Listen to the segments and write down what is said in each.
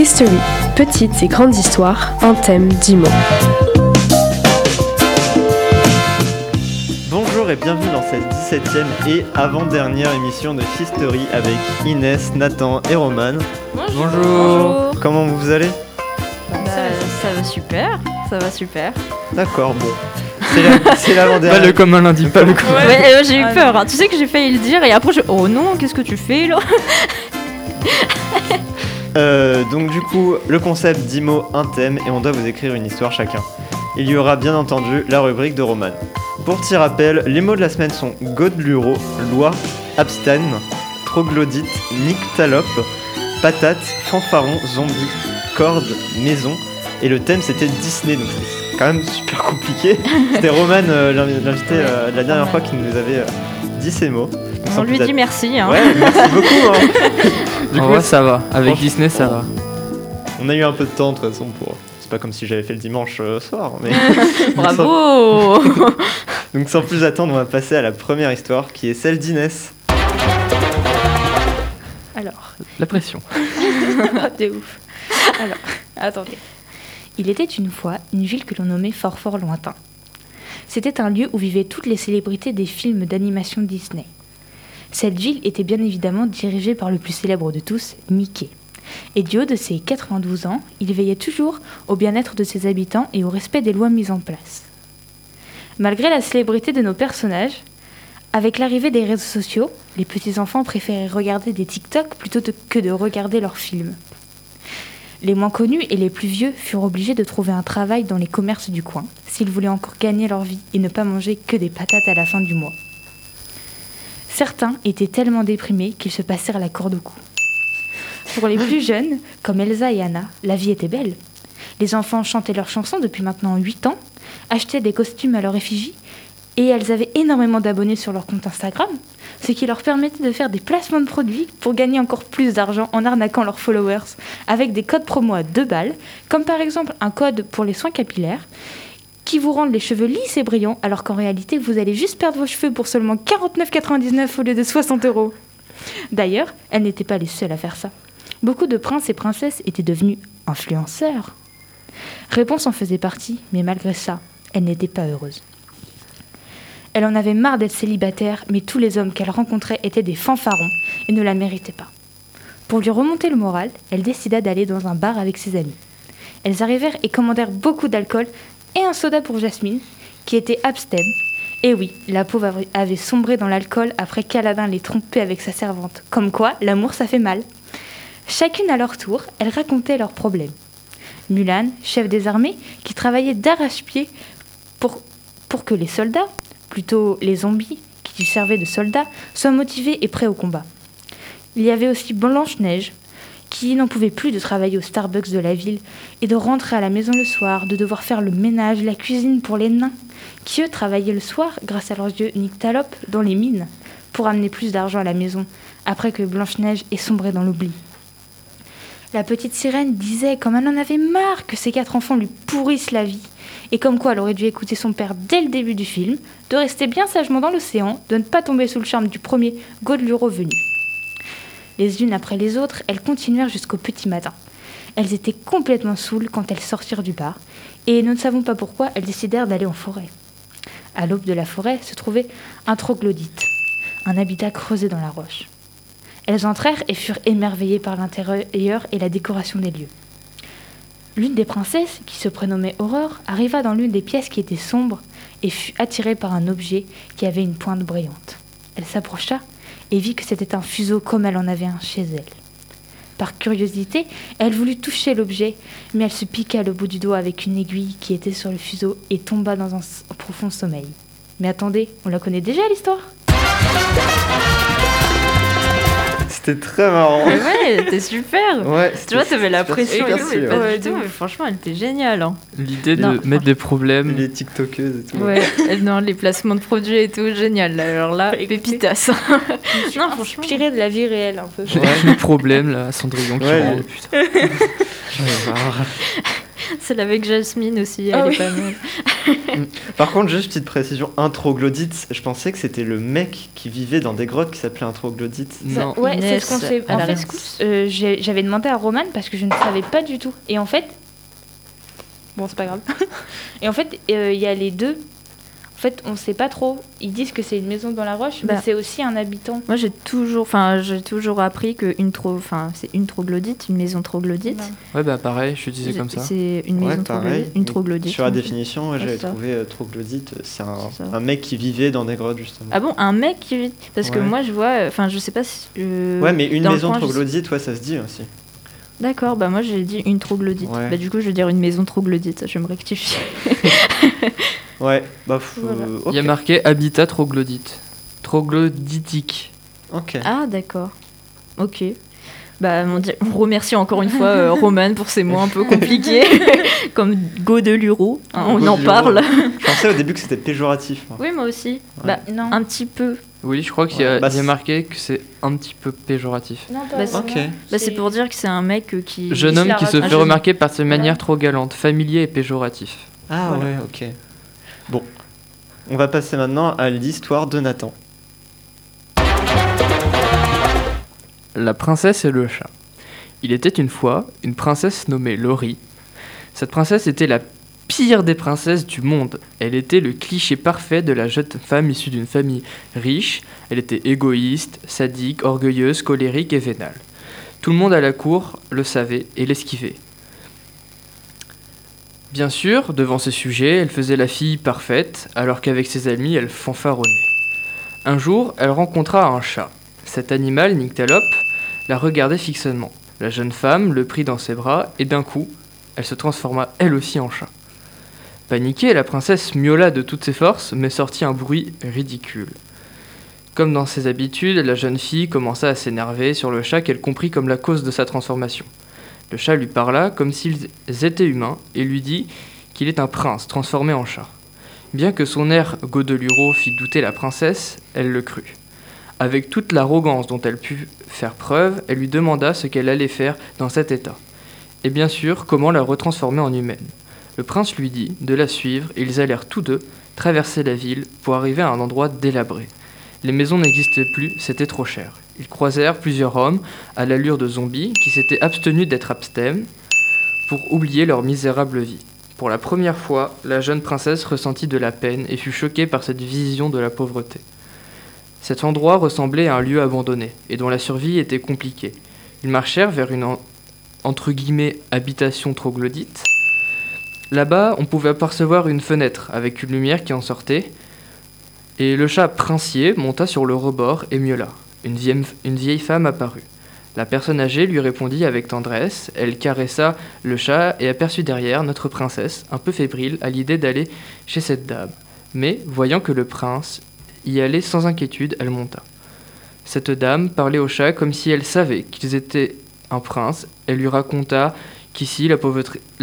History, petites et grandes histoires, un thème, dix mots. Bonjour et bienvenue dans cette 17e et avant-dernière émission de History avec Inès, Nathan et Roman. Bonjour. Comment vous allez? Bah, ça va super, ça va super. D'accord, bon. C'est la- C'est Pas l'avant-dernière. le commun lundi, pas le commun. Ouais, euh, j'ai eu Ah, peur. hein. Tu sais que j'ai failli le dire et après je. Oh non, qu'est-ce que tu fais là? Euh, donc du coup, le concept 10 mots, un thème et on doit vous écrire une histoire chacun. Il y aura bien entendu la rubrique de Roman. Pour petit rappel, les mots de la semaine sont godeluro, loi, abstan, troglodyte, nyctalope, patate, fanfaron, zombie, corde, maison. Et le thème c'était Disney, donc c'est quand même super compliqué. C'était Roman, euh, l'invi- l'invité euh, de la dernière fois qui nous avait euh, dit ces mots. On lui dit merci. Hein. Ouais, merci beaucoup. hein. Du En coup, vrai, ça va. Avec Disney, ça va. On a eu un peu de temps de toute façon pour. C'est pas comme si j'avais fait le dimanche euh, soir, mais. Bravo Donc sans plus attendre, on va passer à la première histoire qui est celle d'Inès. Alors, La pression. de ouf. Alors, attendez. Il était une fois une ville que l'on nommait Fort Fort Lointain. C'était un lieu où vivaient toutes les célébrités des films d'animation Disney. Cette ville était bien évidemment dirigée par le plus célèbre de tous, Mickey. Et du haut de ses 92 ans, il veillait toujours au bien-être de ses habitants et au respect des lois mises en place. Malgré la célébrité de nos personnages, avec l'arrivée des réseaux sociaux, les petits-enfants préféraient regarder des TikTok plutôt que de regarder leurs films. Les moins connus et les plus vieux furent obligés de trouver un travail dans les commerces du coin s'ils voulaient encore gagner leur vie et ne pas manger que des patates à la fin du mois. Certains étaient tellement déprimés qu'ils se passèrent la corde au cou. Pour les plus jeunes, comme Elsa et Anna, la vie était belle. Les enfants chantaient leurs chansons depuis maintenant 8 ans, achetaient des costumes à leur effigie et elles avaient énormément d'abonnés sur leur compte Instagram, ce qui leur permettait de faire des placements de produits pour gagner encore plus d'argent en arnaquant leurs followers avec des codes promo à 2 balles, comme par exemple un code pour les soins capillaires vous rendent les cheveux lisses et brillants alors qu'en réalité vous allez juste perdre vos cheveux pour seulement 49,99 au lieu de 60 euros. D'ailleurs, elles n'étaient pas les seules à faire ça. Beaucoup de princes et princesses étaient devenus influenceurs. Réponse en faisait partie, mais malgré ça, elle n'était pas heureuse. Elle en avait marre d'être célibataire, mais tous les hommes qu'elle rencontrait étaient des fanfarons et ne la méritaient pas. Pour lui remonter le moral, elle décida d'aller dans un bar avec ses amis. Elles arrivèrent et commandèrent beaucoup d'alcool et un soda pour Jasmine, qui était abstème. Et oui, la pauvre avait- sombré dans l'alcool après qu'Aladin l'ait trompée avec sa servante. Comme quoi, l'amour ça fait mal. Chacune à leur tour, elles racontaient leurs problèmes. Mulan, chef des armées, qui travaillait d'arrache-pied pour, pour que les soldats, plutôt les zombies qui servaient de soldats, soient motivés et prêts au combat. Il y avait aussi Blanche-Neige, qui n'en pouvait plus de travailler au Starbucks de la ville et de rentrer à la maison le soir, de devoir faire le ménage, la cuisine pour les nains, qui eux travaillaient le soir grâce à leurs yeux nyctalopes dans les mines, pour amener plus d'argent à la maison, après que Blanche-Neige ait sombré dans l'oubli. La petite sirène disait comme elle en avait marre que ses quatre enfants lui pourrissent la vie, et comme quoi elle aurait dû écouter son père dès le début du film, de rester bien sagement dans l'océan, de ne pas tomber sous le charme du premier Godeluro venu. Les unes après les autres, elles continuèrent jusqu'au petit matin. Elles étaient complètement saoules quand elles sortirent du bar, et nous ne savons pas pourquoi elles décidèrent d'aller en forêt. À l'aube de la forêt se trouvait un troglodyte, un habitat creusé dans la roche. Elles entrèrent et furent émerveillées par l'intérieur et la décoration des lieux. L'une des princesses, qui se prénommait Aurore, arriva dans l'une des pièces qui était sombre et fut attirée par un objet qui avait une pointe brillante. Elle s'approcha et vit que c'était un fuseau comme elle en avait un chez elle. Par curiosité, elle voulut toucher l'objet, mais elle se piqua le bout du doigt avec une aiguille qui était sur le fuseau et tomba dans un profond sommeil. Mais attendez, on la connaît déjà l'histoire? C'était très marrant. Mais ouais, t'es super Ouais, Tu vois, t'avais la pression et tout, mais pas Ouais, du tout, mais franchement, elle était géniale. Hein. L'idée de Non, mettre des problèmes. Les TikTokeuses et tout. Ouais, non, les placements de produits et tout, génial. Alors là, Écoutez. pépitas. non, franchement. Inspirée de la vie réelle un peu. Les problèmes, là, Cendrillon qui Ouais, putain. Celle avec Jasmine aussi, elle Ah est oui. pas mal. Par contre, juste petite précision, un troglodyte, je pensais que c'était le mec qui vivait dans des grottes qui s'appelait un troglodyte. Ça- Non. ouais, c'est ce qu'on s'est. elle En fait, euh, j'avais demandé à Roman parce que je ne savais pas du tout. Et en fait. Bon, c'est pas grave. Et en fait, euh, il y a les deux. En fait, on sait pas trop. Ils disent que c'est une maison dans la roche, mais Bah. c'est aussi un habitant. Moi, j'ai toujours, enfin, j'ai toujours appris que une tro... enfin, c'est une troglodyte, une maison troglodyte. Ouais, bah pareil, je disais comme ça. C'est une Ouais, maison troglodyte. Une troglodyte. Sur la définition, j'avais trouvé euh, troglodyte, c'est un, C'est un mec qui vivait dans des grottes justement. Ah bon, un mec qui vit? Parce que moi, je vois, enfin, je sais pas si. euh, ouais, mais une maison coin, troglodyte, ouais, ça se dit aussi. D'accord, bah moi j'ai dit une troglodyte. Ouais. Bah du coup, je vais dire une maison troglodyte, je vais me rectifier. Ouais, bah, f- Voilà. euh, Il y a marqué habitat troglodyte. Troglodytique. Ok. Ah, d'accord. Ok. Bah, on, dit- on remercie encore une fois euh, Roman pour ces mots un peu compliqués, comme Go de Luro, hein, on Go en parle. Je pensais au début que c'était péjoratif. moi. Oui, moi aussi. Ouais. Bah, Non. un petit peu. Oui, je crois qu'il y, a- Ouais, bah, il y a c'est- marqué que c'est un petit peu péjoratif. Non, Bah, c'est- Ok. Bah, c'est pour dire que c'est un mec euh, qui. Jeune homme qui se fait remarquer par ses Voilà. manières trop galantes, familier et péjoratif. Ah Voilà. ouais, ok. Bon, on va passer maintenant à l'histoire de Nathan. La princesse et le chat. Il était une fois une princesse nommée Laurie. Cette princesse était la des princesses du monde. Elle était le cliché parfait de la jeune femme issue d'une famille riche. Elle était égoïste, sadique, orgueilleuse, colérique et vénale. Tout le monde à la cour le savait et l'esquivait. Bien sûr, devant ces sujets, elle faisait la fille parfaite, alors qu'avec ses amis, elle fanfaronnait. Un jour, elle rencontra un chat. Cet animal, Nyctalope, la regardait fixement. La jeune femme le prit dans ses bras et d'un coup, elle se transforma elle aussi en chat. Paniquée, la princesse miaula de toutes ses forces, mais sortit un bruit ridicule. Comme dans ses habitudes, la jeune fille commença à s'énerver sur le chat qu'elle comprit comme la cause de sa transformation. Le chat lui parla comme s'ils étaient humains et lui dit qu'il est un prince transformé en chat. Bien que son air godeluro fit douter la princesse, elle le crut. Avec toute l'arrogance dont elle put faire preuve, elle lui demanda ce qu'elle allait faire dans cet état. Et bien sûr, comment la retransformer en humaine. Le prince lui dit de la suivre et ils allèrent tous deux traverser la ville pour arriver à un endroit délabré. Les maisons n'existaient plus, c'était trop cher. Ils croisèrent plusieurs hommes à l'allure de zombies qui s'étaient abstenus d'être abstèmes pour oublier leur misérable vie. Pour la première fois, la jeune princesse ressentit de la peine et fut choquée par cette vision de la pauvreté. Cet endroit ressemblait à un lieu abandonné et dont la survie était compliquée. Ils marchèrent vers une en- entre guillemets habitation troglodyte. Là-bas, on pouvait apercevoir une fenêtre avec une lumière qui en sortait. Et le chat princier monta sur le rebord et miaula. Une vieille, une vieille femme apparut. La personne âgée lui répondit avec tendresse. Elle caressa le chat et aperçut derrière notre princesse, un peu fébrile à l'idée d'aller chez cette dame. Mais, voyant que le prince y allait sans inquiétude, elle monta. Cette dame parlait au chat comme si elle savait qu'ils étaient un prince. Elle lui raconta qu'ici la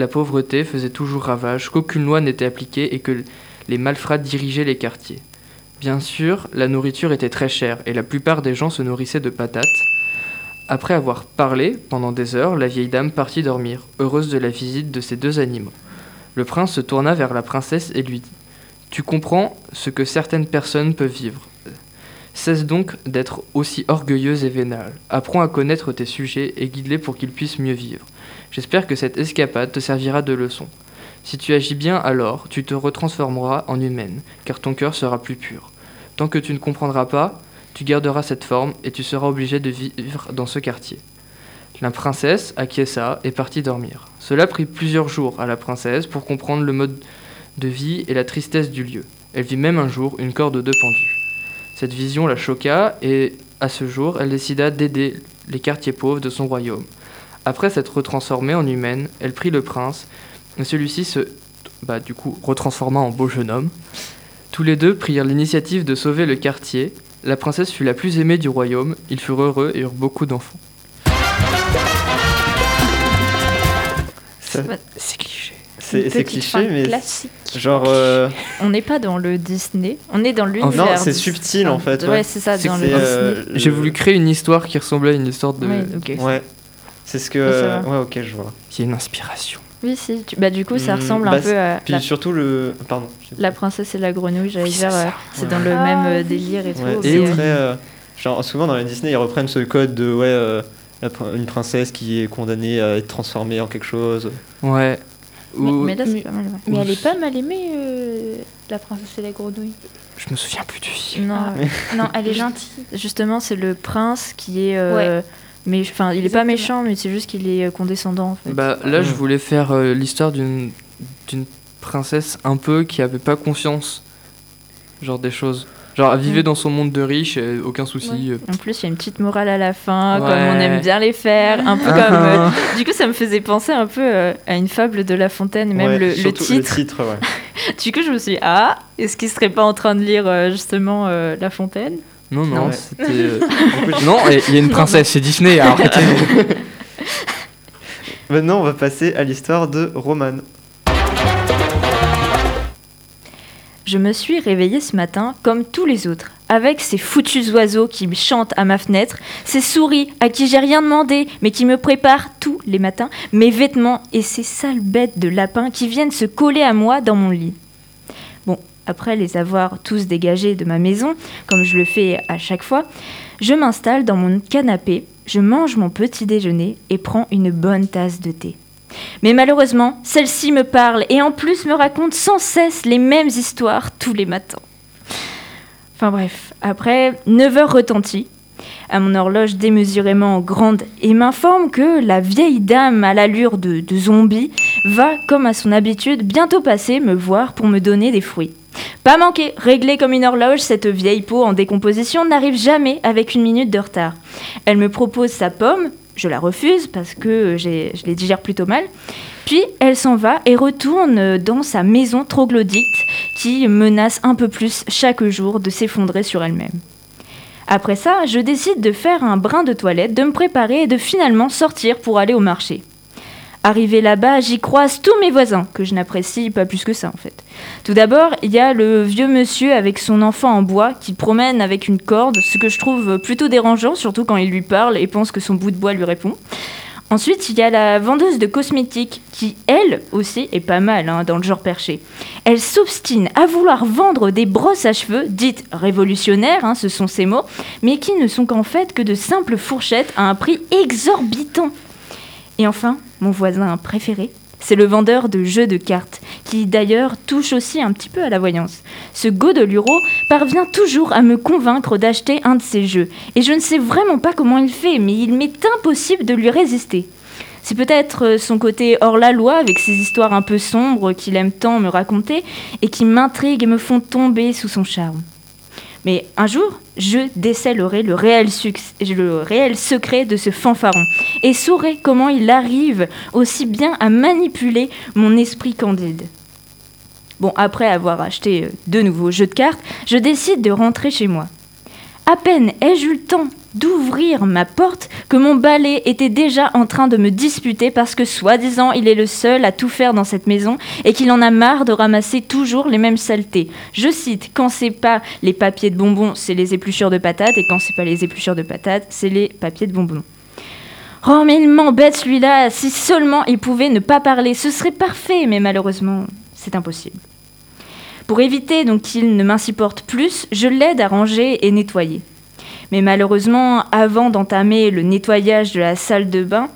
pauvreté, faisait toujours ravage, qu'aucune loi n'était appliquée et que les malfrats dirigeaient les quartiers. Bien sûr, la nourriture était très chère et la plupart des gens se nourrissaient de patates. Après avoir parlé pendant des heures, la vieille dame partit dormir, heureuse de la visite de ces deux animaux. Le prince se tourna vers la princesse et lui dit Tu comprends ce que certaines personnes peuvent vivre. Cesse donc d'être aussi orgueilleuse et vénale. Apprends à connaître tes sujets et guide-les pour qu'ils puissent mieux vivre. J'espère que cette escapade te servira de leçon. Si tu agis bien alors, tu te retransformeras en humaine, car ton cœur sera plus pur. Tant que tu ne comprendras pas, tu garderas cette forme et tu seras obligé de vivre dans ce quartier. La princesse acquiesça et partit dormir. Cela prit plusieurs jours à la princesse pour comprendre le mode de vie et la tristesse du lieu. Elle vit même un jour une corde de pendu. Cette vision la choqua et, à ce jour, elle décida d'aider les quartiers pauvres de son royaume. Après s'être retransformée en humaine, elle prit le prince, et celui-ci se, bah, du coup, retransforma en beau jeune homme. Tous les deux prirent l'initiative de sauver le quartier. La princesse fut la plus aimée du royaume, ils furent heureux et eurent beaucoup d'enfants. C'est cliché. C'est Une c'est petite cliché, fin mais classique. genre. euh, On n'est pas dans le Disney, on est dans l'univers. Non, c'est subtil, en fait, Ouais, ouais. c'est ça, dans le euh, Disney. J'ai voulu créer une histoire qui ressemblait à une histoire de... Ouais, ok. Ouais. C'est ce que. Ouais, ça va. Ouais, ok, je vois. Il y a une inspiration. Oui, si. tu- Bah, du coup, ça Hmm, ressemble un bah, peu à Puis la, surtout le. Pardon. la princesse et la grenouille, j'allais Oui, dire. c'est euh, C'est dans le Ah, même euh, oui. délire et tout. Ouais, euh, très. euh, genre, souvent dans les Disney, ils reprennent ce code de ouais, euh, une princesse qui est condamnée à être transformée en quelque chose. Ouais. Mais, Ou- mais là, c'est mais- pas mal. ouais. Mais Ou- elle est pas mal aimée, euh, la princesse et la grenouille. Je me souviens plus du film. Non, Ah. Non, elle est gentille. justement, c'est le prince qui est. euh, mais enfin, il est pas méchant, mais c'est juste qu'il est euh, condescendant en fait. Bah là, je voulais faire euh, l'histoire d'une d'une princesse un peu qui avait pas confiance, genre des choses. Genre, elle vivait Mm. dans son monde de riche, et aucun souci. Ouais. euh. En plus, il y a une petite morale à la fin, comme on aime bien les faire, un peu comme. euh, ah. Du coup, ça me faisait penser un peu euh, à une fable de La Fontaine, même Ouais, le, le titre. Le titre, ouais. Du coup, je me suis dit, ah, est-ce qu'il serait pas en train de lire euh, justement euh, La Fontaine? Non, non, Ouais. c'était. euh, non, il y a une princesse, c'est Disney, arrêtez. Maintenant, on va passer à l'histoire de Roman. Je me suis réveillée ce matin comme tous les autres, avec ces foutus oiseaux qui chantent à ma fenêtre, ces souris à qui j'ai rien demandé, mais qui me préparent tous les matins mes vêtements et ces sales bêtes de lapins qui viennent se coller à moi dans mon lit. Bon, après les avoir tous dégagés de ma maison, comme je le fais à chaque fois, je m'installe dans mon canapé, je mange mon petit déjeuner et prends une bonne tasse de thé. Mais malheureusement, celle-ci me parle et en plus me raconte sans cesse les mêmes histoires tous les matins. Enfin bref, après 9 heures retenties, à mon horloge démesurément grande et m'informe que la vieille dame à l'allure de, de zombie va, comme à son habitude, bientôt passer me voir pour me donner des fruits. Pas manqué, réglée comme une horloge, cette vieille peau en décomposition n'arrive jamais avec une minute de retard. Elle me propose sa pomme, je la refuse parce que je les digère plutôt mal. Puis elle s'en va et retourne dans sa maison troglodyte qui menace un peu plus chaque jour de s'effondrer sur elle-même. Après ça, je décide de faire un brin de toilette, de me préparer et de finalement sortir pour aller au marché. Arrivé là-bas, j'y croise tous mes voisins, que je n'apprécie pas plus que ça en fait. Tout d'abord, il y a le vieux monsieur avec son enfant en bois qui promène avec une corde, ce que je trouve plutôt dérangeant, surtout quand il lui parle et pense que son bout de bois lui répond. Ensuite, il y a la vendeuse de cosmétiques qui, elle aussi, est pas mal hein, dans le genre perché. Elle s'obstine à vouloir vendre des brosses à cheveux, dites révolutionnaires, hein, ce sont ses mots, mais qui ne sont qu'en fait que de simples fourchettes à un prix exorbitant. Et enfin, mon voisin préféré, c'est le vendeur de jeux de cartes, qui d'ailleurs touche aussi un petit peu à la voyance. Ce Godeluro parvient toujours à me convaincre d'acheter un de ses jeux, et je ne sais vraiment pas comment il fait, mais il m'est impossible de lui résister. C'est peut-être euh, son côté hors la loi, avec ses histoires un peu sombres qu'il aime tant me raconter, et qui m'intriguent et me font tomber sous son charme. Mais un jour, je décèlerai le réel, le réel secret de ce fanfaron et saurai comment il arrive aussi bien à manipuler mon esprit candide. Bon, après avoir acheté euh, de nouveaux jeux de cartes, je décide de rentrer chez moi. À peine ai-je eu le temps d'ouvrir ma porte que mon balai était déjà en train de me disputer parce que soi-disant il est le seul à tout faire dans cette maison et qu'il en a marre de ramasser toujours les mêmes saletés. Je cite, quand c'est pas les papiers de bonbons, c'est les épluchures de patates et quand c'est pas les épluchures de patates, c'est les papiers de bonbons. Oh mais il m'embête celui-là, si seulement il pouvait ne pas parler, ce serait parfait, mais malheureusement, c'est impossible. Pour éviter donc qu'il ne m'insupporte plus, je l'aide à ranger et nettoyer. Mais malheureusement, avant d'entamer le nettoyage de la salle de bain,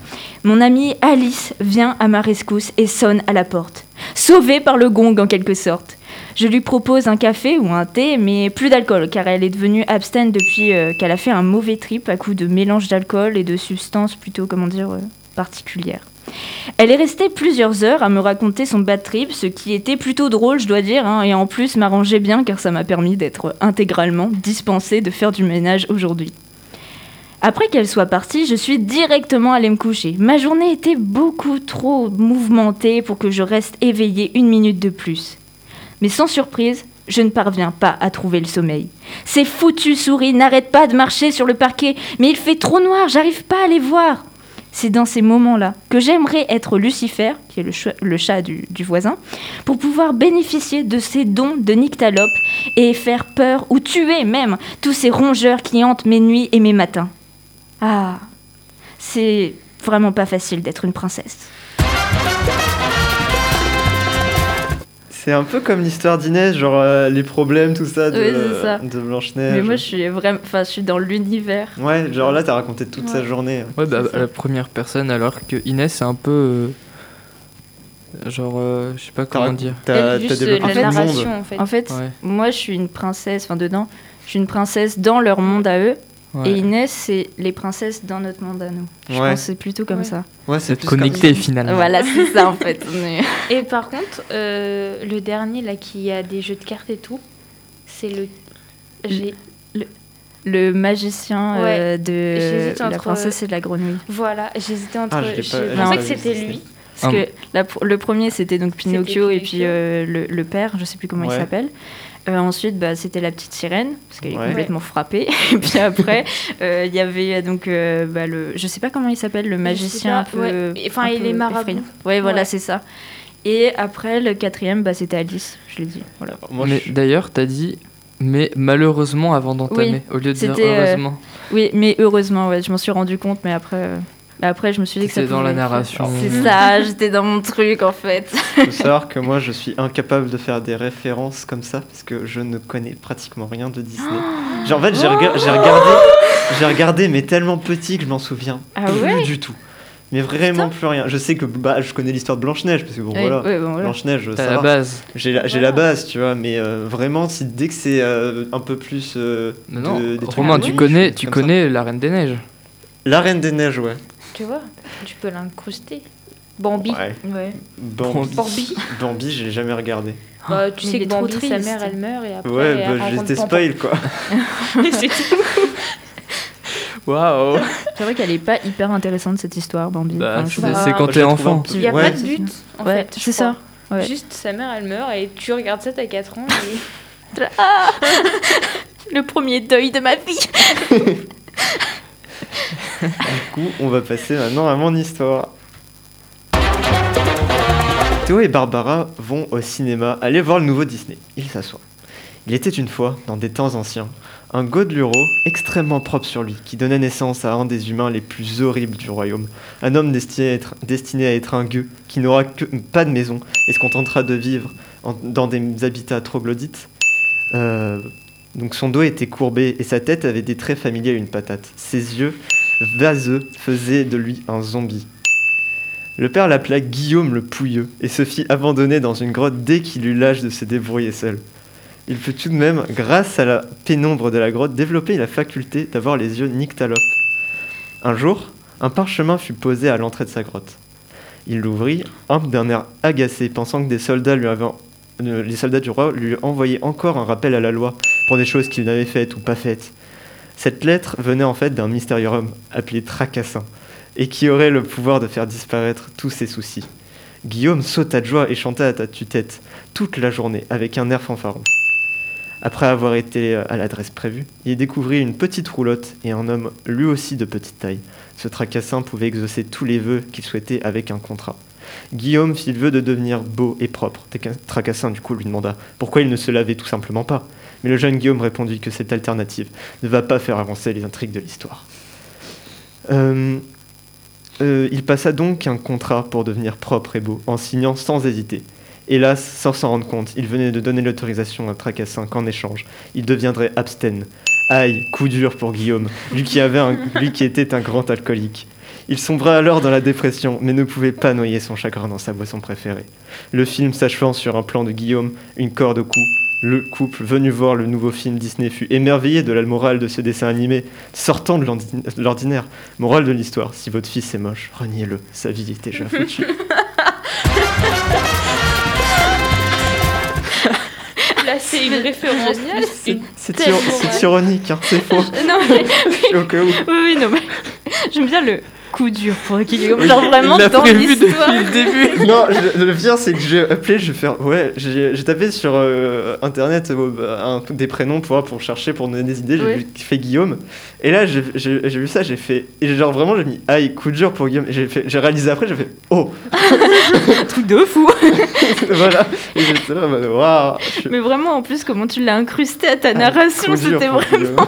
mon amie Alice vient à ma rescousse et sonne à la porte. Sauvée par le gong en quelque sorte. Je lui propose un café ou un thé, mais plus d'alcool, car elle est devenue abstaine depuis euh, qu'elle a fait un mauvais trip à coup de mélange d'alcool et de substances plutôt, comment dire, euh, particulières. Elle est restée plusieurs heures à me raconter son bad trip, ce qui était plutôt drôle, je dois dire, hein, et en plus m'arrangeait bien car ça m'a permis d'être intégralement dispensée de faire du ménage aujourd'hui. Après qu'elle soit partie, je suis directement allée me coucher. Ma journée était beaucoup trop mouvementée pour que je reste éveillée une minute de plus. Mais sans surprise, je ne parviens pas à trouver le sommeil. Ces foutues souris n'arrêtent pas de marcher sur le parquet, mais il fait trop noir, j'arrive pas à les voir. C'est dans ces moments-là que j'aimerais être Lucifer, qui est le, ch- le chat du, du voisin, pour pouvoir bénéficier de ces dons de nyctalope et faire peur ou tuer même tous ces rongeurs qui hantent mes nuits et mes matins. Ah, c'est vraiment pas facile d'être une princesse. C'est un peu comme l'histoire d'Inès, genre euh, les problèmes, tout ça de, Oui, c'est ça. de Blanche-Neige. Mais moi, je suis vraiment, enfin, je suis dans l'univers. Ouais, genre là, t'as raconté toute sa journée. Ouais, bah, la première personne, alors que Inès, c'est un peu. euh, genre, euh, je sais pas comment dire. T'as développé la tout le monde. en fait. En fait, Ouais. moi, je suis une princesse. Enfin, dedans, je suis une princesse dans leur monde à eux. Ouais. Et Inès, c'est les princesses dans notre monde à nous. Je Ouais. pense que c'est plutôt comme Ouais. ça. Ouais, c'est connecté finalement. Voilà, c'est ça en fait. Et par contre, euh, le dernier là qui a des jeux de cartes et tout, c'est le. J'ai. Le magicien euh, de la entre- princesse et de la grenouille. Voilà, j'hésitais entre. Ah, je je pas- je j'ai pensais que c'était lui. Parce Ah. que la- le premier, c'était donc Pinocchio, et puis euh, le, le père, je sais plus comment Ouais. il s'appelle. Euh, ensuite, bah, c'était la petite sirène, parce qu'elle est complètement frappée. Et puis après, euh, il y avait euh, donc euh, bah, le, je sais pas comment il s'appelle, le magicien un peu. Enfin, il est marabout. Ouais, voilà, Ouais. c'est ça. Et après, le quatrième, bah, c'était Alice, je l'ai dit. Voilà. Moi, mais je- d'ailleurs, t'as dit, mais malheureusement avant d'entamer, au lieu de dire euh, heureusement. Oui, mais heureusement, ouais, je m'en suis rendu compte, mais après, euh, bah, après, je me suis dit que C'est dans la narration. C'est ça, j'étais dans mon truc en fait. faut savoir que moi, je suis incapable de faire des références comme ça parce que je ne connais pratiquement rien de Disney. Genre, en fait, j'ai rega- j'ai regardé, j'ai regardé, mais tellement petit que je m'en souviens Ah plus ouais du tout. Mais vraiment plus rien. Je sais que bah, je connais l'histoire de Blanche-Neige parce que bon, voilà. ouais, bon, voilà. Blanche-Neige, ça la va. base. J'ai la, j'ai Voilà. la base, tu vois, mais euh, vraiment, si, dès que c'est euh, un peu plus. euh, Non, non. de- des trucs Romain, tu connais, tu ça. connais la Reine des Neiges. La Reine des Neiges, ouais. Tu vois, tu peux l'incruster. Bambi. Ouais. Ouais. Bambi. Bambi. Bambi, je l'ai jamais regardé. Bah, tu Mais sais que Bambi, sa mère, elle meurt et après. Ouais, elle bah, j'étais spoil, quoi. C'est tout. Waouh C'est vrai qu'elle est pas hyper intéressante cette histoire, Bambi. Bah, Enfin, c'est quand Je t'es enfant. Il n'y a Ouais. pas de but, en Ouais, c'est ça. Ouais. Juste sa mère, elle meurt et tu regardes ça, t'as 4 ans. Et... Le premier deuil de ma vie. Du coup, on va passer maintenant à mon histoire. Théo et Barbara vont au cinéma aller voir le nouveau Disney. Ils s'assoient. Il était une fois, dans des temps anciens, un Godeluro extrêmement propre sur lui, qui donnait naissance à un des humains les plus horribles du royaume. Un homme destiné à être, un gueux, qui n'aura pas de maison et se contentera de vivre dans des habitats troglodytes. Euh, donc son dos était courbé et sa tête avait des traits familiers à une patate. Ses yeux vaseux faisaient de lui un zombie. Le père l'appela Guillaume le Pouilleux et se fit abandonner dans une grotte dès qu'il eut l'âge de se débrouiller seul. Il put tout de même, grâce à la pénombre de la grotte, développer la faculté d'avoir les yeux nyctalopes. Un jour, un parchemin fut posé à l'entrée de sa grotte. Il l'ouvrit, un d'un air agacé, pensant que euh, les soldats du roi lui envoyaient encore un rappel à la loi pour des choses qu'il n'avait faites ou pas faites. Cette lettre venait en fait d'un mystérieux homme appelé Tracassin, et qui aurait le pouvoir de faire disparaître tous ses soucis. Guillaume sauta de joie et chanta à ta tue-tête toute la journée avec un air fanfaron. Après avoir été à l'adresse prévue, il découvrit une petite roulotte et un homme lui aussi de petite taille. Ce tracassin pouvait exaucer tous les vœux qu'il souhaitait avec un contrat. Guillaume fit le vœu de devenir beau et propre. Tracassin du coup lui demanda pourquoi il ne se lavait tout simplement pas. Mais le jeune Guillaume répondit que cette alternative ne va pas faire avancer les intrigues de l'histoire. Euh, euh, il passa donc un contrat pour devenir propre et beau, en signant sans hésiter. Hélas, sans s'en rendre compte, il venait de donner l'autorisation à Tracassin qu'en échange, il deviendrait abstène. Aïe, coup dur pour Guillaume, lui qui, lui qui était un grand alcoolique. Il sombra alors dans la dépression, mais ne pouvait pas noyer son chagrin dans sa boisson préférée. Le film s'achevant sur un plan de Guillaume, une corde au cou, le couple venu voir le nouveau film Disney fut émerveillé de la morale de ce dessin animé, sortant de l'ordi- l'ordinaire. Morale de l'histoire, si votre fils est moche, reniez-le, sa vie est déjà foutue. Là, c'est une référence. C'est ironique, hein, c'est faux. non, mais, où. oui, oui, non, mais j'aime bien le coup dur pour Guillaume. Oui, Genre vraiment Il dans l'histoire. depuis le début. Non, je- le pire, c'est que j'ai appelé, je faire. Ouais, j'ai tapé sur euh, internet euh, un, des prénoms pour, pour chercher, pour donner des idées. J'ai qu'il fait Guillaume. Et là, j'ai vu ça, j'ai fait. Et genre, vraiment, j'ai mis aïe, coup dur pour Guillaume. Et j'ai fait- j'ai réalisé après, j'ai fait oh truc de fou. Voilà. Et j'étais là, waouh Mais vraiment, en plus, comment tu l'as incrusté à ta narration, c'était vraiment.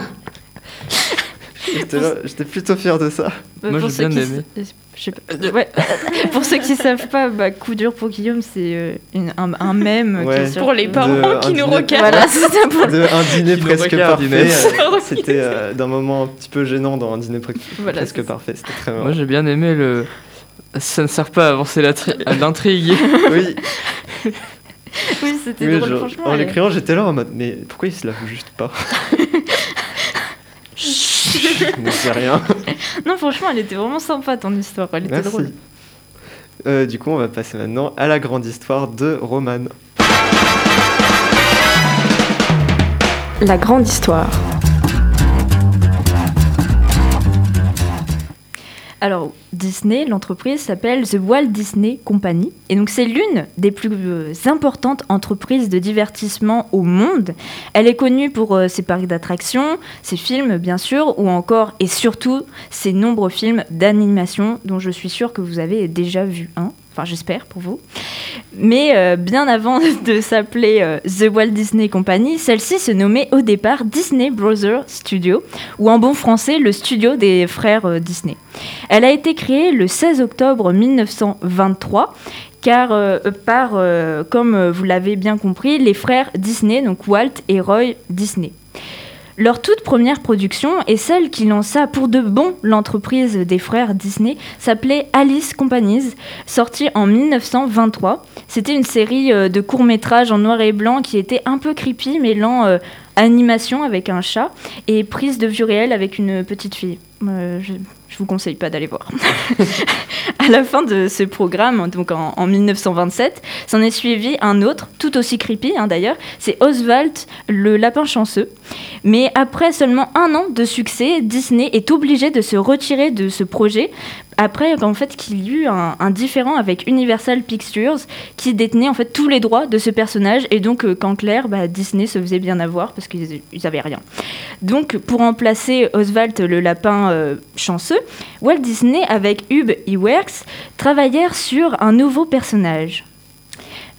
J'étais plutôt fier de ça. Bah, Moi, j'ai ceux bien qui aimé. Ouais. pour ceux qui savent pas, bah, coup dur pour Guillaume, c'est euh, un, un mème qui Ouais. est sur- Pour les parents qui nous regardent. Voilà, c'est pour un dîner presque parfait. Euh. C'était euh, d'un moment un petit peu gênant dans un dîner pre- Voilà, presque parfait. C'était très marrant. Moi j'ai bien aimé le. Ça ne sert pas à avancer la tri- à l'intrigue. Oui, Oui, c'était oui, drôle, genre, franchement. en l'écrivant, j'étais là en mode, mais pourquoi il se lave juste pas? Je ne sais rien. Non, franchement, elle était vraiment sympa ton histoire. Elle était Merci. drôle. Euh, du coup, on va passer maintenant à la grande histoire de Roman. La grande histoire. Alors, Disney, l'entreprise s'appelle The Walt Disney Company. Et donc, c'est l'une des plus euh, importantes entreprises de divertissement au monde. Elle est connue pour euh, ses parcs d'attractions, ses films, bien sûr, ou encore et surtout ses nombreux films d'animation, dont je suis sûre que vous avez déjà vu un. Enfin, j'espère pour vous. Mais euh, bien avant de s'appeler euh, The Walt Disney Company, celle-ci se nommait au départ Disney Brothers Studio, ou en bon français, le studio des frères euh, Disney. Elle a été créée le 16 octobre 1923 car par, comme vous l'avez bien compris, les frères Disney, donc Walt et Roy Disney. Leur toute première production, et celle qui lança pour de bon l'entreprise des frères Disney, s'appelait Alice Companies, sortie en 1923. C'était une série euh, de courts-métrages en noir et blanc qui était un peu creepy, mêlant euh, animation avec un chat et prise de vue réelle avec une petite fille. Euh, je, je vous conseille pas d'aller voir. à la fin de ce programme, donc en, en 1927, s'en est suivi un autre, tout aussi creepy hein, d'ailleurs, c'est Oswald le lapin chanceux. Mais après seulement un an de succès, Disney est obligé de se retirer de ce projet après en fait qu'il y eut un, un différend avec Universal Pictures qui détenait en fait tous les droits de ce personnage et donc euh, qu'en clair bah, Disney se faisait bien avoir parce qu'ils ils avaient rien. Donc pour remplacer Oswald le lapin euh, chanceux, Walt Disney avec Hub Iwerks travaillèrent sur un nouveau personnage.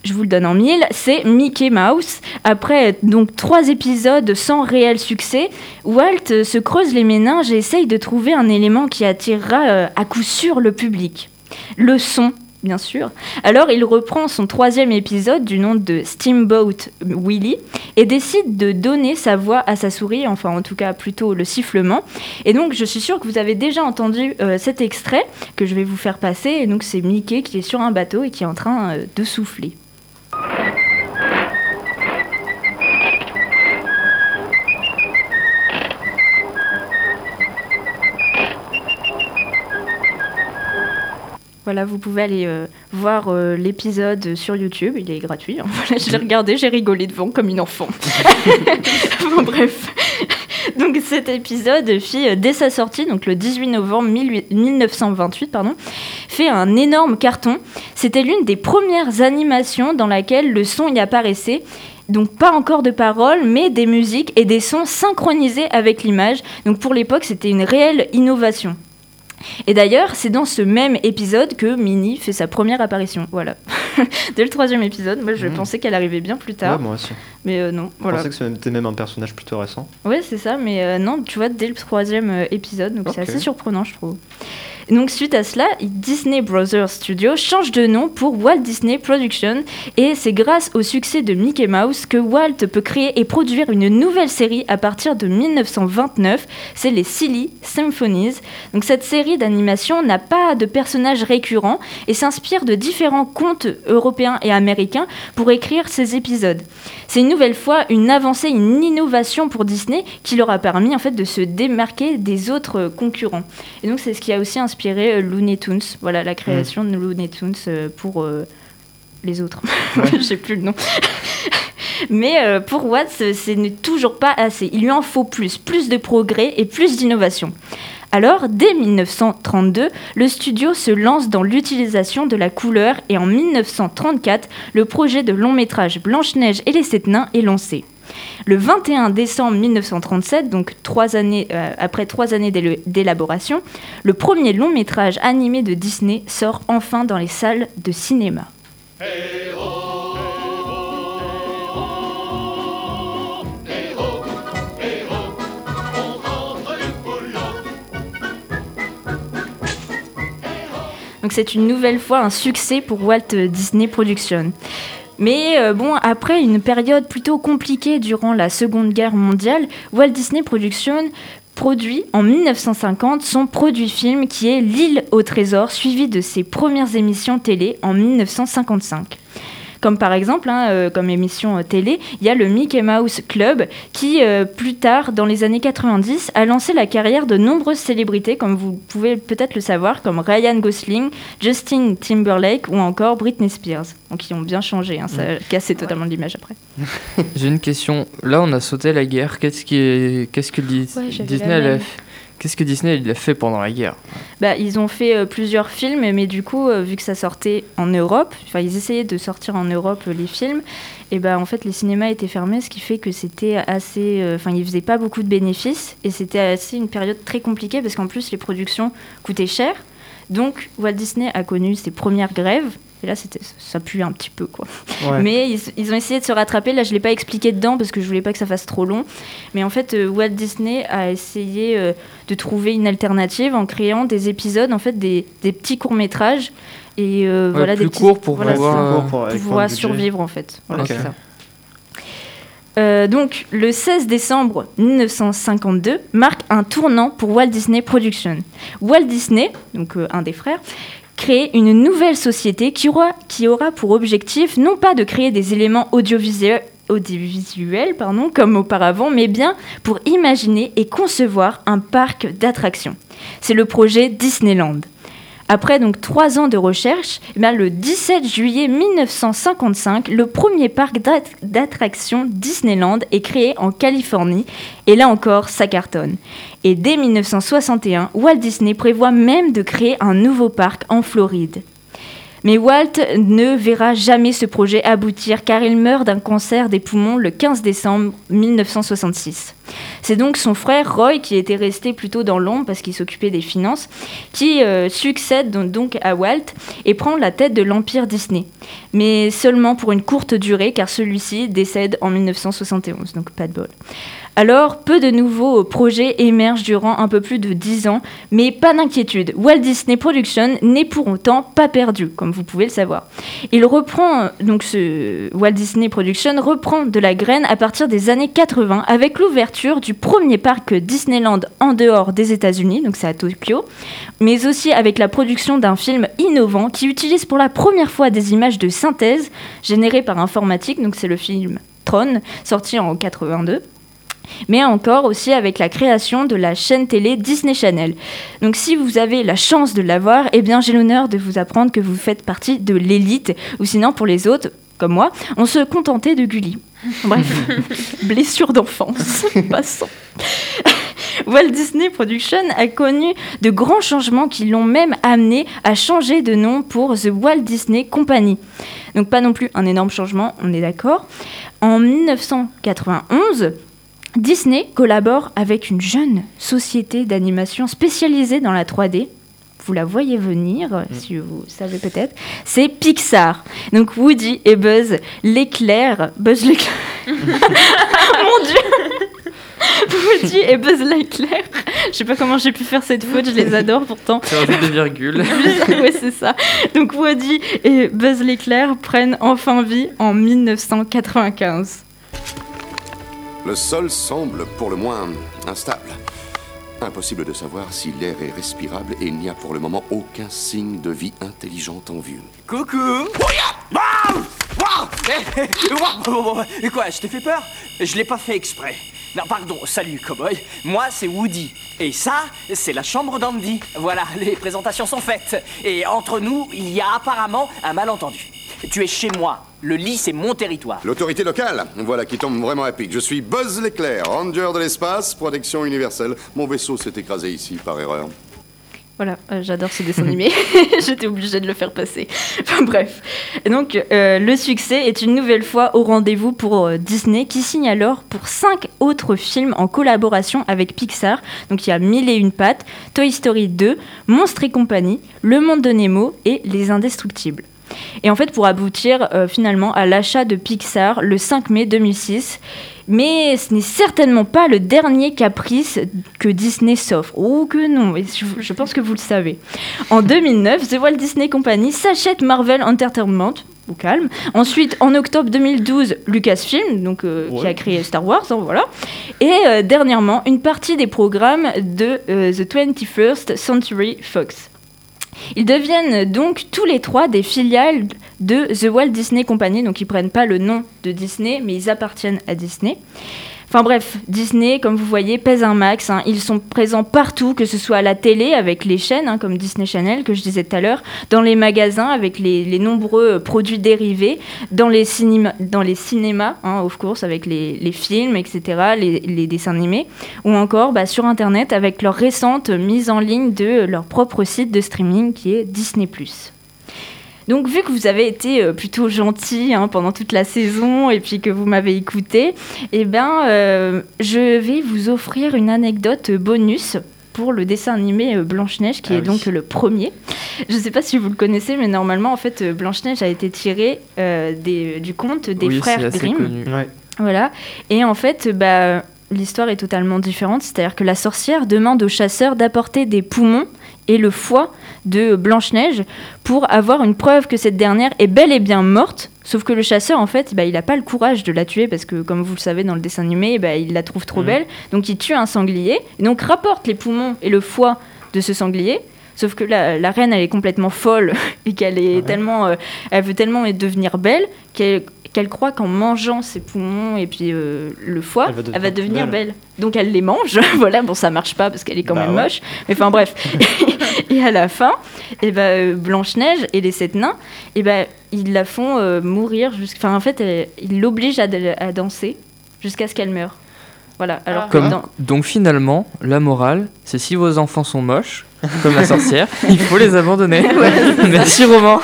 Je vous le donne en mille, c'est Mickey Mouse. Après donc trois épisodes sans réel succès, Walt se creuse les méninges et essaye de trouver un élément qui attirera euh, à coup sûr le public. Le son, bien sûr. Alors il reprend son troisième épisode du nom de Steamboat Willie et décide de donner sa voix à sa souris, enfin en tout cas plutôt le sifflement. Et donc je suis sûre que vous avez déjà entendu euh, cet extrait que je vais vous faire passer. Et donc c'est Mickey qui est sur un bateau et qui est en train euh, de souffler. Voilà, vous pouvez aller euh, voir euh, l'épisode sur YouTube, il est gratuit. hein. Voilà, je l'ai regardé, j'ai rigolé devant comme une enfant. bon, bref. Donc cet épisode fit euh, dès sa sortie, donc le 18 novembre 18 1928, pardon, fait un énorme carton. C'était l'une des premières animations dans laquelle le son y apparaissait. Donc pas encore de paroles, mais des musiques et des sons synchronisés avec l'image. Donc pour l'époque, c'était une réelle innovation. Et d'ailleurs, c'est dans ce même épisode que Minnie fait sa première apparition. Voilà. Dès le troisième épisode, moi je Mhm. pensais qu'elle arrivait bien plus tard, Ouais, moi aussi. mais euh, non. Je Voilà. pensais que c'était même un personnage plutôt récent. Ouais, c'est ça, mais euh, non, tu vois, dès le troisième euh, épisode, donc c'est assez surprenant, je trouve. Donc suite à cela, Disney Brothers Studio change de nom pour Walt Disney Production et c'est grâce au succès de Mickey Mouse que Walt peut créer et produire une nouvelle série à partir de 1929, c'est les Silly Symphonies. Donc cette série d'animation n'a pas de personnages récurrents et s'inspire de différents contes européens et américains pour écrire ces épisodes. C'est une nouvelle fois une avancée, une innovation pour Disney qui leur a permis en fait de se démarquer des autres concurrents. Et donc c'est ce qui a aussi inspiré euh, Looney Tunes, voilà la création de Looney Tunes euh, pour euh, les autres. Je sais plus le nom. Mais pour Watt, ce ce n'est toujours pas assez. Il lui en faut plus, plus de progrès et plus d'innovation. Alors, dès 1932, le studio se lance dans l'utilisation de la couleur et en 1934, le projet de long métrage Blanche-Neige et les Sept Nains est lancé. Le 21 décembre 1937, donc trois années, euh, après trois années d'élaboration, le premier long métrage animé de Disney sort enfin dans les salles de cinéma. Donc c'est une nouvelle fois un succès pour Walt Disney Productions. Mais euh, bon, après une période plutôt compliquée durant la Seconde Guerre mondiale, Walt Disney Productions produit en 1950 son produit film qui est L'île au trésor, suivi de ses premières émissions télé en 1955. Comme par exemple, hein, euh, comme émission euh, télé, il y a le Mickey Mouse Club qui, euh, plus tard, dans les années 90, a lancé la carrière de nombreuses célébrités, comme vous pouvez peut-être le savoir, comme Ryan Gosling, Justin Timberlake ou encore Britney Spears. Donc qui ont bien changé, hein, ça a cassé totalement l'image après. J'ai une question. Là, on a sauté la guerre. Qu'est-ce qui est... Qu'est-ce que Dis- Ouais, Qu'est-ce que Disney a fait pendant la guerre Bah, ils ont fait euh, plusieurs films, mais du coup, euh, vu que ça sortait en Europe, ils essayaient de sortir en Europe euh, les films, et bah, en fait, les cinémas étaient fermés, ce qui fait que c'était assez. Enfin, ils faisaient pas beaucoup de bénéfices, et c'était assez une période très compliquée, parce qu'en plus, les productions coûtaient cher. Donc, Walt Disney a connu ses premières grèves, et là, c'était, ça pue un petit peu, quoi. Ouais. Mais ils, ils ont essayé de se rattraper. Là, je ne l'ai pas expliqué dedans parce que je voulais pas que ça fasse trop long. Mais en fait, euh, Walt Disney a essayé euh, de trouver une alternative en créant des épisodes, en fait, des, des petits courts-métrages. Et euh, Ouais, voilà, plus des petits, courts pour voilà, pouvoir, euh, pour, survivre, en fait. Voilà, Ok. c'est ça. Euh, donc, le 16 décembre 1952 marque un tournant pour Walt Disney Productions. Walt Disney, donc euh, un des frères, crée une nouvelle société qui aura, pour objectif non pas de créer des éléments audiovisuels, comme auparavant, mais bien pour imaginer et concevoir un parc d'attractions. C'est le projet Disneyland. Après donc trois ans de recherche, eh le 17 juillet 1955, le premier parc d'at- d'attractions Disneyland est créé en Californie. Et là encore, ça cartonne. Et dès 1961, Walt Disney prévoit même de créer un nouveau parc en Floride. Mais Walt ne verra jamais ce projet aboutir car il meurt d'un cancer des poumons le 15 décembre 1966. C'est donc son frère Roy, qui était resté plutôt dans l'ombre parce qu'il s'occupait des finances, qui euh, succède donc- à Walt et prend la tête de l'Empire Disney. Mais seulement pour une courte durée car celui-ci décède en 1971, donc pas de bol. Alors, peu de nouveaux projets émergent durant un peu plus de 10 ans, mais pas d'inquiétude, Walt Disney Productions n'est pour autant pas perdu, comme vous pouvez le savoir. Il reprend, donc Walt Disney Productions reprend de la graine à partir des années 80 avec l'ouverture du premier parc Disneyland en dehors des États-Unis, donc c'est à Tokyo, mais aussi avec la production d'un film innovant qui utilise pour la première fois des images de synthèse générées par informatique, donc c'est le film Tron, sorti en 82 mais encore aussi avec la création de la chaîne télé Disney Channel. Donc si vous avez la chance de l'avoir, eh bien j'ai l'honneur de vous apprendre que vous faites partie de l'élite, ou sinon pour les autres, comme moi, on se contentait de Gulli. Bref, blessure d'enfance, passons. Walt Disney Productions a connu de grands changements qui l'ont même amené à changer de nom pour The Walt Disney Company. Donc pas non plus un énorme changement, on est d'accord. En 1991, Disney collabore avec une jeune société d'animation spécialisée dans la 3D. Vous la voyez venir, si vous savez peut-être. C'est Pixar. Donc Woody et Buzz l'éclair. Buzz l'éclair. Mon Dieu Woody et Buzz l'éclair. Je sais pas comment j'ai pu faire cette faute, je les adore pourtant. Tu rajoutes des virgules. ouais, c'est ça. Donc Woody et Buzz l'éclair prennent enfin vie en 1995. Le sol semble pour le moins instable. Impossible de savoir si l'air est respirable et il n'y a pour le moment aucun signe de vie intelligente en vue. Coucou Eh, eh, Quoi, je t'ai fait peur Je l'ai pas fait exprès. Non, pardon, salut, cowboy. Moi, c'est Woody. Et ça, c'est la chambre d'Andy. Voilà, les présentations sont faites. Et entre nous, il y a apparemment un malentendu. Tu es chez moi. Le lit, c'est mon territoire. L'autorité locale, voilà qui tombe vraiment à pic. Je suis Buzz l'éclair, ranger de l'espace, protection universelle. Mon vaisseau s'est écrasé ici par erreur. Voilà, euh, j'adore ce dessin animé. J'étais obligée de le faire passer. Enfin bref. Et donc, euh, le succès est une nouvelle fois au rendez-vous pour euh, Disney, qui signe alors pour cinq autres films en collaboration avec Pixar. Donc, il y a Mille et une pattes, Toy Story 2, Monstres et compagnie, Le Monde de Nemo et Les Indestructibles. Et en fait, pour aboutir euh, finalement à l'achat de Pixar le 5 mai 2006. Mais ce n'est certainement pas le dernier caprice que Disney s'offre. Oh que non, je, je pense que vous le savez. En 2009, The Walt Disney Company s'achète Marvel Entertainment. Au calme. Ensuite, en octobre 2012, Lucasfilm, donc euh, qui a créé Star Wars, hein, voilà. Et euh, dernièrement, une partie des programmes de euh, The 21st Century Fox. Ils deviennent donc tous les trois des filiales de The Walt Disney Company, donc ils prennent pas le nom de Disney, mais ils appartiennent à Disney. Enfin bref, Disney, comme vous voyez, pèse un max. hein. Ils sont présents partout, que ce soit à la télé avec les chaînes, hein, comme Disney Channel, que je disais tout à l'heure, dans les magasins avec les, nombreux euh, produits dérivés, dans les, cinémas, hein, of course, avec les, films, etc., les, les dessins animés, ou encore bah, sur Internet avec leur récente mise en ligne de leur propre site de streaming qui est Disney ⁇ donc vu que vous avez été euh, plutôt gentil hein, pendant toute la saison et puis que vous m'avez écouté, eh ben, euh, je vais vous offrir une anecdote bonus pour le dessin animé euh, Blanche-Neige, qui Ah est oui. donc le premier. Je ne sais pas si vous le connaissez, mais normalement, en fait, Blanche-Neige a été tirée euh, des- du conte des oui, frères assez Grimm. connu. Ouais. Voilà. Et en fait, bah, l'histoire est totalement différente. C'est-à-dire que la sorcière demande au chasseur d'apporter des poumons et le foie de Blanche-Neige pour avoir une preuve que cette dernière est bel et bien morte. Sauf que le chasseur, en fait, bah, il n'a pas le courage de la tuer parce que, comme vous le savez dans le dessin animé, bah, il la trouve trop Mhm. belle. Donc il tue un sanglier. Et donc rapporte les poumons et le foie de ce sanglier. Sauf que la, la reine, elle est complètement folle et qu'elle est Ouais. tellement, euh, elle veut tellement devenir belle qu'elle qu'elle croit qu'en mangeant ses poumons et puis euh, le foie, Elle va elle va devenir belle. belle. Donc elle les mange. voilà, bon, ça marche pas parce qu'elle est quand Bah même ouais. moche. Mais enfin bref. et à la fin, et ben euh, Blanche Neige et les sept nains, et ben ils la font euh, mourir. Enfin en fait, elle- ils l'obligent à, danser jusqu'à ce qu'elle meure. Voilà. Alors Comme- dans- Donc finalement, la morale, c'est si vos enfants sont moches, comme la sorcière, il faut les abandonner. Merci Romain.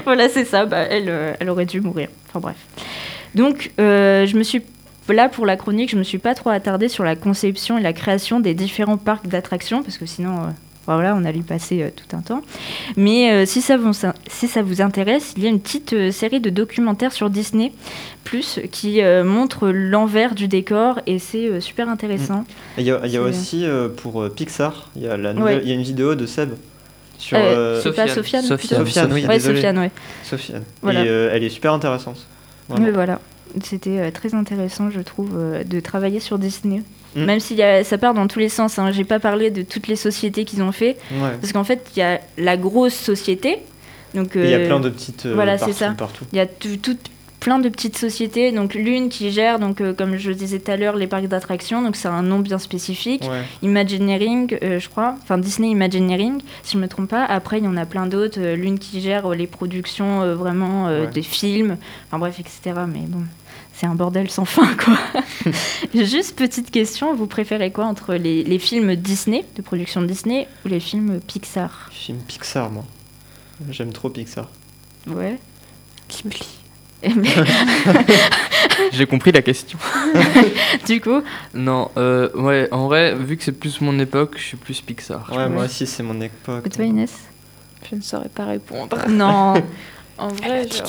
voilà, c'est ça. Bah, elle, euh, elle aurait dû mourir. Enfin bref. Donc, euh, je me suis là pour la chronique, je me suis pas trop attardée sur la conception et la création des différents parcs d'attractions parce que sinon, euh, voilà, on allait y passer euh, tout un temps. Mais si ça vous si ça vous intéresse, il y a une petite série de documentaires sur Disney Plus qui montre l'envers du décor et c'est super intéressant. Et Il y a, il y a C'est- aussi pour Pixar, il y, a la Ouais. nouvelle- il y a une vidéo de Seb sur Euh, euh, c'est pas Sofiane. Sofiane Sofiane. Sofiane, oui, Ouais. Sofiane, ouais. Sofiane. Voilà. Et euh, elle est super intéressante. Vraiment. Mais voilà, c'était euh, très intéressant, je trouve, euh, de travailler sur Disney. Mm. Même si ça part dans tous les sens. Hein. J'ai pas parlé de toutes les sociétés qu'ils ont fait, Ouais. parce qu'en fait, il y a la grosse société. Donc, Et Il y a euh, plein de petites euh, voilà, c'est partout, ça. partout. il y a tout- toutes plein de petites sociétés. Donc l'une qui gère, donc euh, comme je disais tout à l'heure, les parcs d'attractions. Donc c'est un nom bien spécifique. Ouais. Imagineering, euh, je crois, enfin Disney Imagineering, si je me trompe pas. Après, il y en a plein d'autres. euh, L'une qui gère euh, les productions euh, vraiment euh, Ouais. des films, enfin bref, etc. Mais bon, c'est un bordel sans fin, quoi. Juste petite question, vous préférez quoi entre les, les films Disney, de production Disney, ou les films Pixar? Film Pixar, moi. J'aime trop Pixar. Ouais. J'ai compris la question. du coup, Non, euh, ouais, en vrai, vu que c'est plus mon époque, je suis plus Pixar. Ouais, moi aussi, c'est mon époque. et toi Inès Je ne saurais pas répondre. Non. En vrai, genre,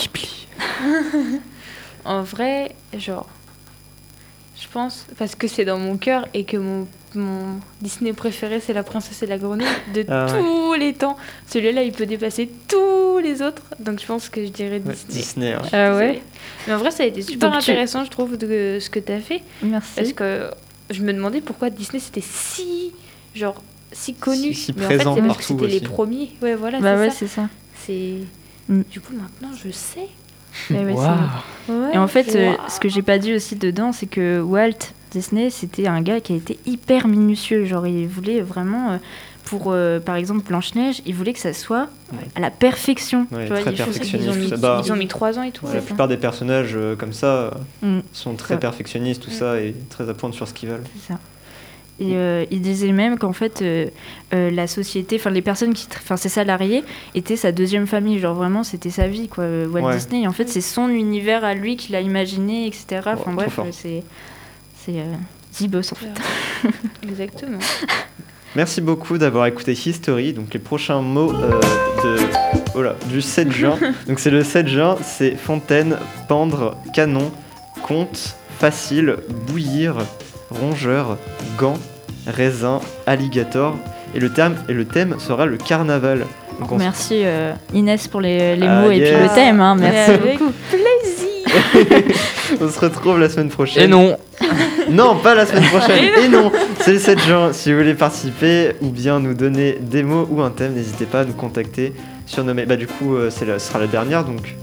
en vrai, genre, je pense parce que c'est dans mon cœur et que mon, mon Disney préféré c'est La Princesse et la Grenouille de Ah ouais. tous les temps. Celui-là, il peut dépasser tous les autres, donc je pense que je dirais Ouais, Disney. Disney, ouais. Ah ouais Mais en vrai, ça a été super Donc tu- intéressant, je trouve, de ce que tu as fait. Merci. Parce que je me demandais pourquoi Disney c'était si, genre, si connu. Si- si Mais en fait, présent c'est parce que c'était les premiers. Ouais, voilà, bah c'est ouais, ça. c'est ça. Mm. Du coup, maintenant, je sais. Ouais, ouais. Et en fait, euh, ce que j'ai pas dit aussi dedans, c'est que Walt Disney, c'était un gars qui a été hyper minutieux. Genre, il voulait vraiment, euh, pour euh, par exemple Blanche-Neige, il voulait que ça soit à la perfection. Ouais, Tu vois, très perfectionniste. Ils ont, mis, bah, ils ont mis trois ans et tout. La plupart des personnages euh, comme ça Mm, sont très perfectionnistes, tout Mm. ça, et très à pointe sur ce qu'ils veulent. c'est ça. Et euh, il disait même qu'en fait, euh, euh, la société, enfin les personnes qui, enfin ses salariés, étaient sa deuxième famille. Genre vraiment, c'était sa vie, quoi. Walt Ouais. Disney. Et en fait, c'est son univers à lui qu'il a imaginé, etc. Enfin bref, c'est, c'est euh, en fait. Exactement. Merci beaucoup d'avoir écouté History. Donc les prochains mots euh, de, oh là, du 7 juin. Donc c'est le 7 juin, c'est fontaine, pendre, canon, conte, facile, bouillir, rongeur, gant, raisin, alligator. Et le, terme, et le thème sera le carnaval. Donc on Merci euh, Inès pour les, les Ah, mots et puis le thème. hein, merci avec beaucoup. on se retrouve la semaine prochaine. Et non, Non, pas la semaine prochaine. Et non, c'est le 7 juin. Si vous voulez participer ou bien nous donner des mots ou un thème, n'hésitez pas à nous contacter sur nos mails. Bah du coup, euh, c'est la- ce sera la dernière donc.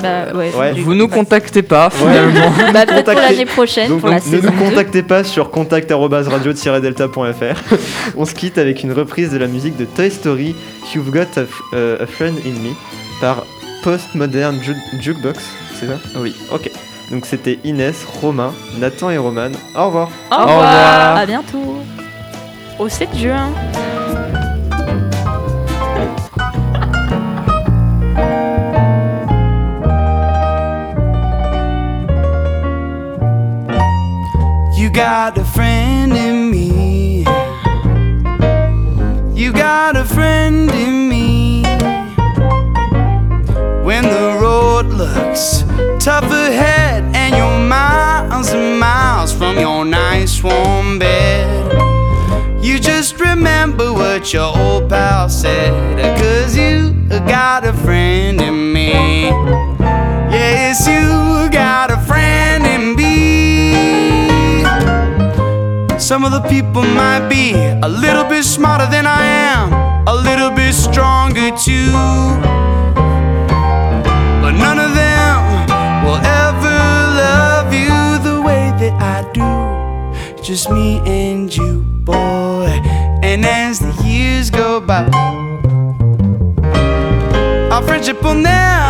Bah, ouais, Ouais. vous nous contactez pas Ouais. finalement. bah, peut-être pour contactez- l'année prochaine, Donc, pour la ne nous 2. contactez pas sur contact@radio-delta.fr. On se quitte avec une reprise de la musique de Toy Story You've Got a, F- euh, a Friend in Me par Postmodern Ju- Jukebox, c'est ça? Oui. OK. Donc c'était Inès, Romain, Nathan et Roman. Au revoir. Au Au revoir. revoir. À bientôt. Au 7 juin. Got a friend in me. You got a friend in me. When the road looks tough ahead and you're miles and miles from your nice warm bed, you just remember what your old pal said. Cause you got a friend in me. Some of the people might be a little bit smarter than I am, a little bit stronger too. But none of them will ever love you the way that I do. Just me and you, boy. And as the years go by, our friendship will never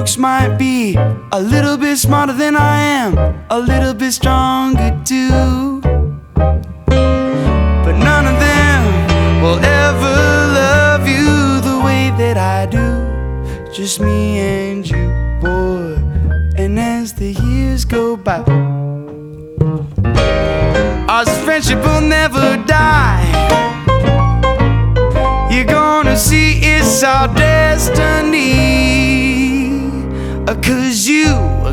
folks might be a little bit smarter than I am, a little bit stronger too. But none of them will ever love you the way that I do. Just me and you, boy. And as the years go by, our friendship will never die. You're gonna see it's our destiny. Cause you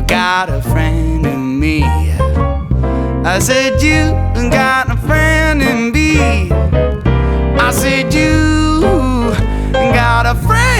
got a friend in me. I said, You got a friend in me. I said, You got a friend